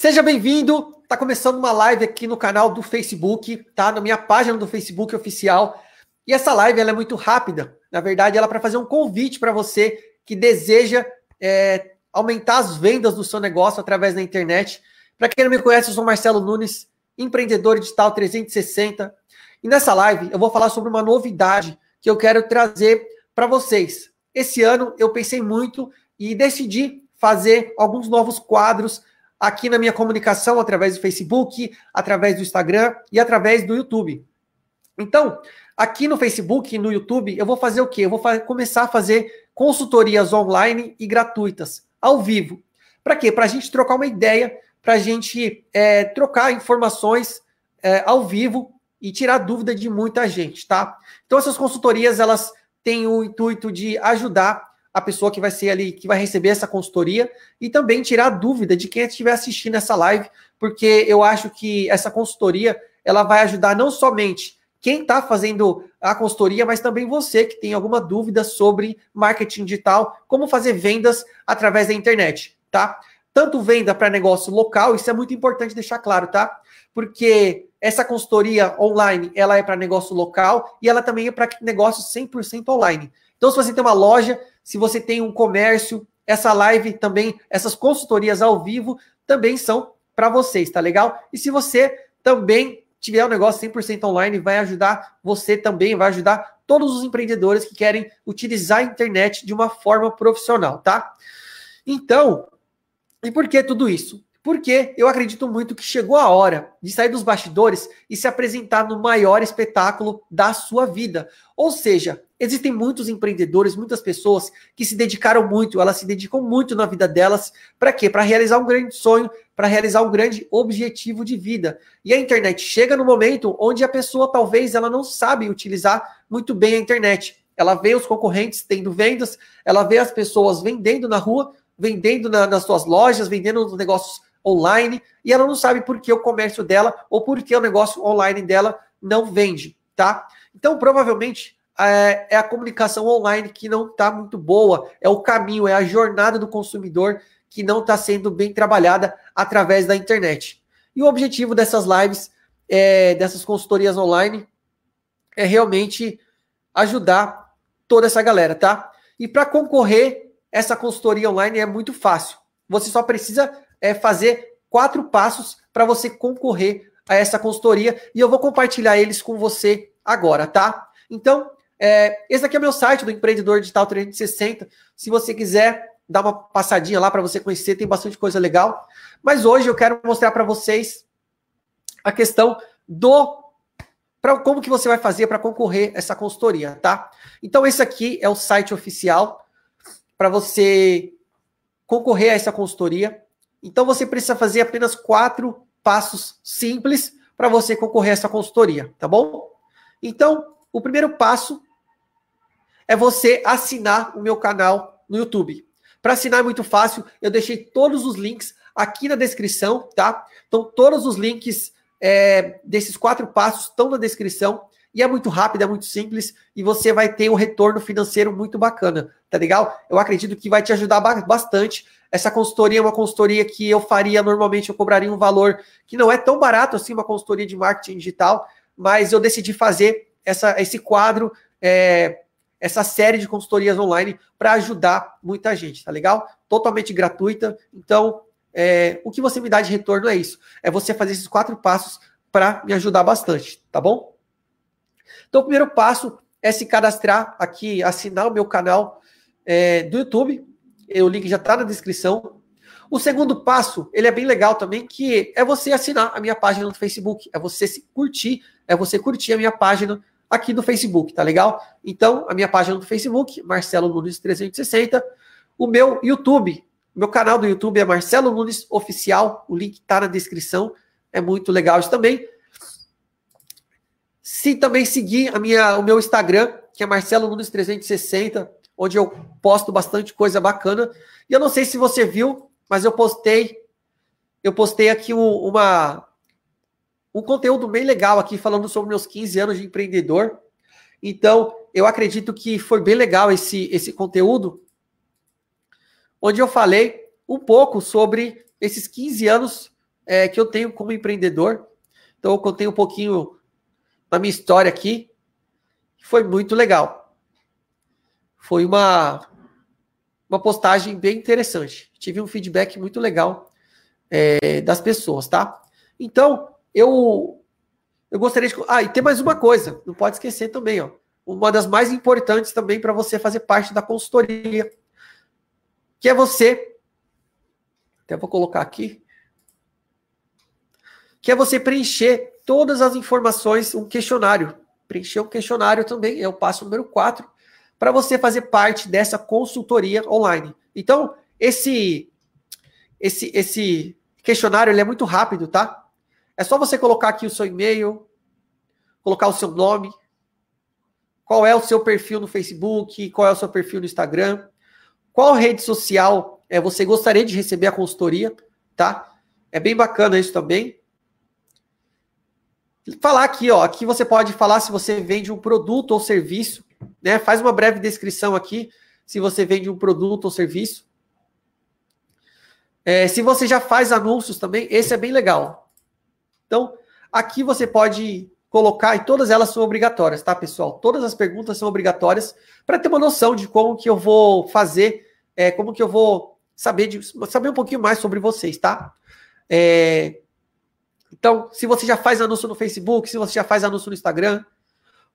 Seja bem-vindo. Tá começando uma live aqui no canal do Facebook, tá? Na minha página do Facebook oficial. E essa live ela é muito rápida. Na verdade, ela é para fazer um convite para você que deseja é, aumentar as vendas do seu negócio através da internet. Para quem não me conhece, eu sou Marcelo Nunes, empreendedor digital 360. E nessa live eu vou falar sobre uma novidade que eu quero trazer para vocês. Esse ano eu pensei muito e decidi fazer alguns novos quadros aqui na minha comunicação através do Facebook, através do Instagram e através do YouTube. Então, aqui no Facebook e no YouTube, eu vou fazer o quê? Eu vou começar a fazer consultorias online e gratuitas, ao vivo. Para quê? Para a gente trocar uma ideia, para a gente é, trocar informações é, ao vivo e tirar dúvida de muita gente, tá? Então, essas consultorias, elas têm o intuito de ajudar a pessoa que vai ser ali, que vai receber essa consultoria e também tirar a dúvida de quem estiver assistindo essa live, porque eu acho que essa consultoria ela vai ajudar não somente quem está fazendo a consultoria, mas também você que tem alguma dúvida sobre marketing digital, como fazer vendas através da internet, tá? Tanto venda para negócio local, isso é muito importante deixar claro, tá? Porque essa consultoria online, ela é para negócio local e ela também é para negócio 100% online. Então, se você tem uma loja, se você tem um comércio, essa live também, essas consultorias ao vivo também são para vocês, tá legal? E se você também tiver um negócio 100% online, vai ajudar você também, vai ajudar todos os empreendedores que querem utilizar a internet de uma forma profissional, tá? Então, e por que tudo isso? Porque eu acredito muito que chegou a hora de sair dos bastidores e se apresentar no maior espetáculo da sua vida. Ou seja, existem muitos empreendedores, muitas pessoas que se dedicaram muito, elas se dedicam muito na vida delas. Para quê? Para realizar um grande sonho, para realizar um grande objetivo de vida. E a internet chega no momento onde a pessoa talvez ela não sabe utilizar muito bem a internet. Ela vê os concorrentes tendo vendas, ela vê as pessoas vendendo na rua, vendendo na, nas suas lojas, vendendo nos negócios online, e ela não sabe por que o comércio dela ou por que o negócio online dela não vende, tá? Então, provavelmente, é, é a comunicação online que não está muito boa, é o caminho, é a jornada do consumidor que não está sendo bem trabalhada através da internet. E o objetivo dessas lives, é, dessas consultorias online, é realmente ajudar toda essa galera, tá? E para concorrer, essa consultoria online é muito fácil. Você só precisa é, fazer quatro passos para você concorrer a essa consultoria e eu vou compartilhar eles com você agora, tá? Então, é, esse aqui é meu site do Empreendedor Digital 360. Se você quiser dar uma passadinha lá para você conhecer, tem bastante coisa legal. Mas hoje eu quero mostrar para vocês a questão do para como que você vai fazer para concorrer essa consultoria, tá? Então esse aqui é o site oficial para você concorrer a essa consultoria. Então você precisa fazer apenas quatro passos simples para você concorrer a essa consultoria, tá bom? Então, o primeiro passo é você assinar o meu canal no YouTube. Para assinar é muito fácil, eu deixei todos os links aqui na descrição, tá? Então, todos os links é, desses quatro passos estão na descrição. E é muito rápido, é muito simples e você vai ter um retorno financeiro muito bacana, tá legal? Eu acredito que vai te ajudar bastante. Essa consultoria é uma consultoria que eu faria normalmente, eu cobraria um valor que não é tão barato assim, uma consultoria de marketing digital, mas eu decidi fazer essa, esse quadro, é, essa série de consultorias online para ajudar muita gente, tá legal? Totalmente gratuita. Então, é, o que você me dá de retorno é isso: é você fazer esses quatro passos para me ajudar bastante, tá bom? Então, o primeiro passo é se cadastrar aqui, assinar o meu canal é, do YouTube. O link já está na descrição. O segundo passo, ele é bem legal também, que é você assinar a minha página no Facebook, é você curtir, é você curtir a minha página aqui no Facebook, tá legal? Então, a minha página no Facebook, Marcelo Nunes 360, o meu YouTube, meu canal do YouTube é Marcelo Nunes Oficial, o link está na descrição, é muito legal isso também. Se também seguir a minha, o meu Instagram, que é Marcelo Nunes 360, onde eu posto bastante coisa bacana. E eu não sei se você viu, mas eu postei, eu postei aqui uma um conteúdo bem legal aqui falando sobre meus 15 anos de empreendedor. Então, eu acredito que foi bem legal esse esse conteúdo, onde eu falei um pouco sobre esses 15 anos é, que eu tenho como empreendedor. Então, eu contei um pouquinho da minha história aqui. Foi muito legal. Foi uma, uma postagem bem interessante. Tive um feedback muito legal é, das pessoas, tá? Então, eu, eu gostaria de. Ah, e tem mais uma coisa, não pode esquecer também, ó. Uma das mais importantes também para você fazer parte da consultoria, que é você. Até vou colocar aqui. Que é você preencher todas as informações, um questionário. Preencher um questionário também, é o passo número 4, para você fazer parte dessa consultoria online. Então, esse esse esse questionário ele é muito rápido, tá? É só você colocar aqui o seu e-mail, colocar o seu nome, qual é o seu perfil no Facebook, qual é o seu perfil no Instagram, qual rede social é, você gostaria de receber a consultoria, tá? É bem bacana isso também. Falar aqui, ó, aqui você pode falar se você vende um produto ou serviço, né? Faz uma breve descrição aqui se você vende um produto ou serviço. É, se você já faz anúncios também, esse é bem legal. Então, aqui você pode colocar, e todas elas são obrigatórias, tá, pessoal? Todas as perguntas são obrigatórias para ter uma noção de como que eu vou fazer, é, como que eu vou saber, de, saber um pouquinho mais sobre vocês, tá? É, então, se você já faz anúncio no Facebook, se você já faz anúncio no Instagram,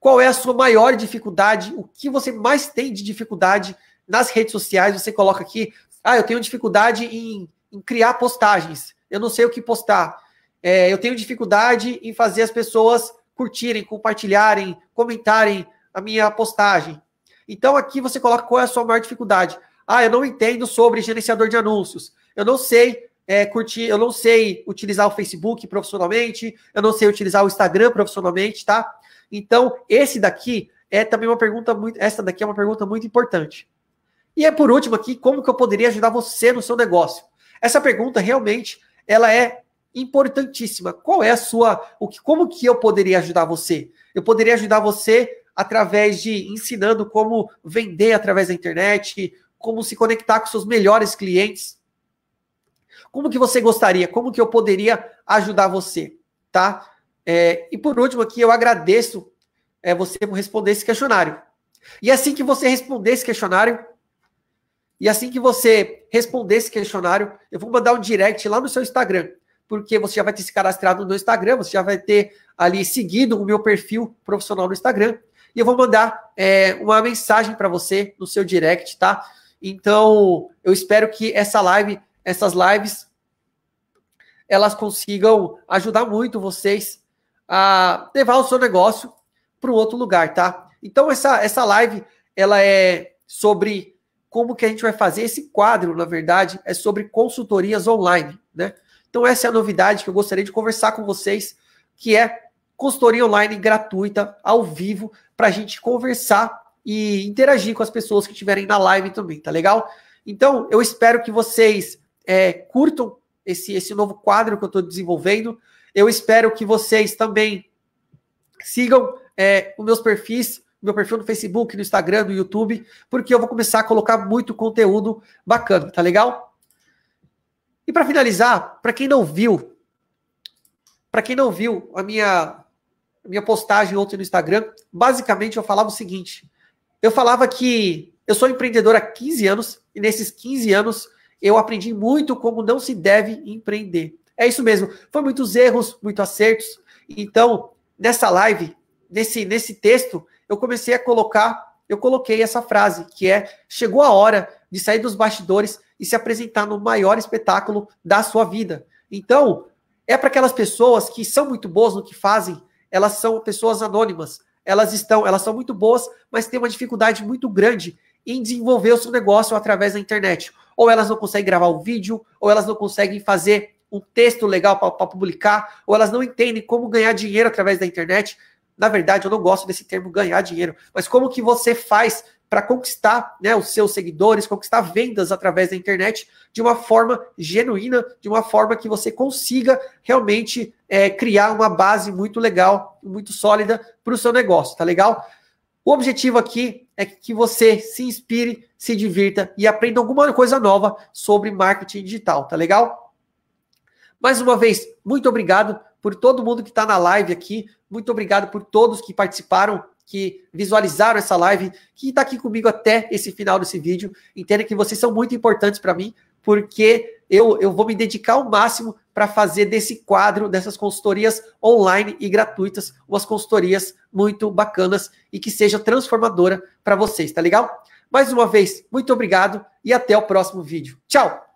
qual é a sua maior dificuldade? O que você mais tem de dificuldade nas redes sociais? Você coloca aqui, ah, eu tenho dificuldade em, em criar postagens, eu não sei o que postar. É, eu tenho dificuldade em fazer as pessoas curtirem, compartilharem, comentarem a minha postagem. Então aqui você coloca qual é a sua maior dificuldade. Ah, eu não entendo sobre gerenciador de anúncios. Eu não sei é, curtir, eu não sei utilizar o Facebook profissionalmente, eu não sei utilizar o Instagram profissionalmente, tá? Então, esse daqui é também uma pergunta muito. Essa daqui é uma pergunta muito importante. E é por último aqui, como que eu poderia ajudar você no seu negócio? Essa pergunta realmente ela é importantíssima. Qual é a sua. O que, como que eu poderia ajudar você? Eu poderia ajudar você através de ensinando como vender através da internet, como se conectar com seus melhores clientes. Como que você gostaria? Como que eu poderia ajudar você? Tá? É, e por último aqui, eu agradeço é, você por responder esse questionário. E assim que você responder esse questionário, e assim que você responder esse questionário, eu vou mandar um direct lá no seu Instagram, porque você já vai ter se cadastrado no Instagram, você já vai ter ali seguido o meu perfil profissional no Instagram, e eu vou mandar é, uma mensagem para você no seu direct, tá? Então, eu espero que essa live essas lives elas consigam ajudar muito vocês a levar o seu negócio para um outro lugar, tá? Então essa essa live ela é sobre como que a gente vai fazer esse quadro, na verdade, é sobre consultorias online, né? Então essa é a novidade que eu gostaria de conversar com vocês, que é consultoria online gratuita, ao vivo, para a gente conversar e interagir com as pessoas que estiverem na live também, tá legal? Então eu espero que vocês é, curtam esse, esse novo quadro que eu estou desenvolvendo. Eu espero que vocês também sigam é, os meus perfis, meu perfil no Facebook, no Instagram, no YouTube, porque eu vou começar a colocar muito conteúdo bacana, tá legal? E para finalizar, para quem não viu, para quem não viu a minha a minha postagem ontem no Instagram, basicamente eu falava o seguinte: eu falava que eu sou empreendedor há 15 anos e nesses 15 anos eu aprendi muito como não se deve empreender. É isso mesmo. Foi muitos erros, muitos acertos. Então, nessa live, nesse, nesse texto, eu comecei a colocar, eu coloquei essa frase, que é: chegou a hora de sair dos bastidores e se apresentar no maior espetáculo da sua vida. Então, é para aquelas pessoas que são muito boas no que fazem, elas são pessoas anônimas. Elas estão, elas são muito boas, mas têm uma dificuldade muito grande em desenvolver o seu negócio através da internet ou elas não conseguem gravar o vídeo, ou elas não conseguem fazer um texto legal para publicar, ou elas não entendem como ganhar dinheiro através da internet. Na verdade, eu não gosto desse termo ganhar dinheiro, mas como que você faz para conquistar né, os seus seguidores, conquistar vendas através da internet de uma forma genuína, de uma forma que você consiga realmente é, criar uma base muito legal, muito sólida para o seu negócio, tá legal? O objetivo aqui é que você se inspire, se divirta e aprenda alguma coisa nova sobre marketing digital, tá legal? Mais uma vez, muito obrigado por todo mundo que está na live aqui. Muito obrigado por todos que participaram, que visualizaram essa live, que está aqui comigo até esse final desse vídeo. Entenda que vocês são muito importantes para mim, porque eu, eu vou me dedicar ao máximo para fazer desse quadro, dessas consultorias online e gratuitas, umas consultorias muito bacanas e que seja transformadora para vocês, tá legal? Mais uma vez, muito obrigado e até o próximo vídeo. Tchau!